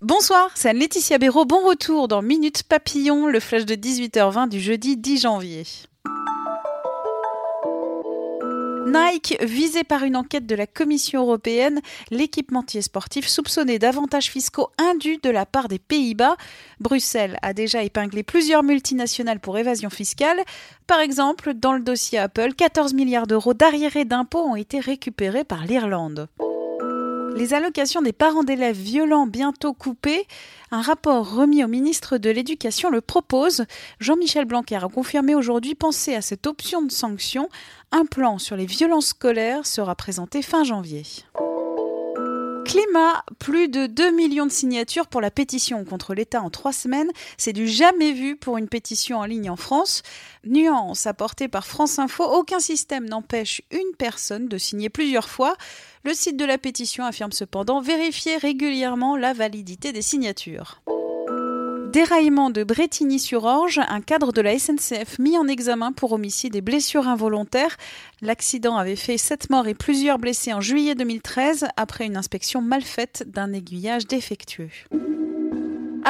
Bonsoir, c'est Laetitia Béraud. Bon retour dans Minute Papillon, le flash de 18h20 du jeudi 10 janvier. Nike, visé par une enquête de la Commission européenne, l'équipementier sportif soupçonné d'avantages fiscaux indus de la part des Pays-Bas. Bruxelles a déjà épinglé plusieurs multinationales pour évasion fiscale. Par exemple, dans le dossier Apple, 14 milliards d'euros d'arriérés d'impôts ont été récupérés par l'Irlande. Les allocations des parents d'élèves violents bientôt coupées. Un rapport remis au ministre de l'Éducation le propose. Jean-Michel Blanquer a confirmé aujourd'hui penser à cette option de sanction. Un plan sur les violences scolaires sera présenté fin janvier. Climat, plus de 2 millions de signatures pour la pétition contre l'État en trois semaines. C'est du jamais vu pour une pétition en ligne en France. Nuance apportée par France Info, aucun système n'empêche une personne de signer plusieurs fois. Le site de la pétition affirme cependant vérifier régulièrement la validité des signatures. Déraillement de Bretigny-sur-Orge, un cadre de la SNCF mis en examen pour homicide et blessures involontaires. L'accident avait fait 7 morts et plusieurs blessés en juillet 2013 après une inspection mal faite d'un aiguillage défectueux.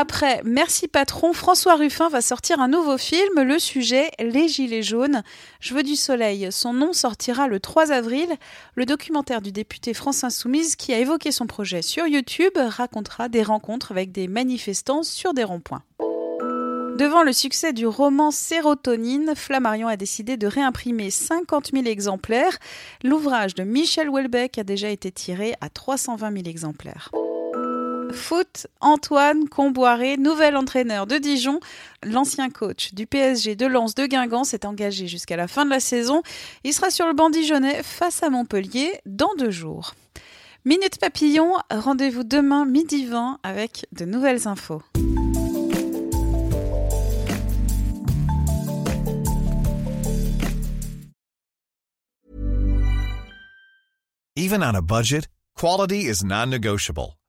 Après Merci Patron, François Ruffin va sortir un nouveau film, le sujet Les Gilets jaunes. Je veux du soleil. Son nom sortira le 3 avril. Le documentaire du député France Insoumise qui a évoqué son projet sur YouTube racontera des rencontres avec des manifestants sur des ronds-points. Devant le succès du roman Sérotonine, Flammarion a décidé de réimprimer 50 000 exemplaires. L'ouvrage de Michel Houellebecq a déjà été tiré à 320 000 exemplaires. Foot, Antoine Comboiré, nouvel entraîneur de Dijon. L'ancien coach du PSG de Lens de Guingamp s'est engagé jusqu'à la fin de la saison. Il sera sur le banc dijonnais face à Montpellier dans deux jours. Minute Papillon, rendez-vous demain midi 20 avec de nouvelles infos. Even on a budget, quality is non-negotiable.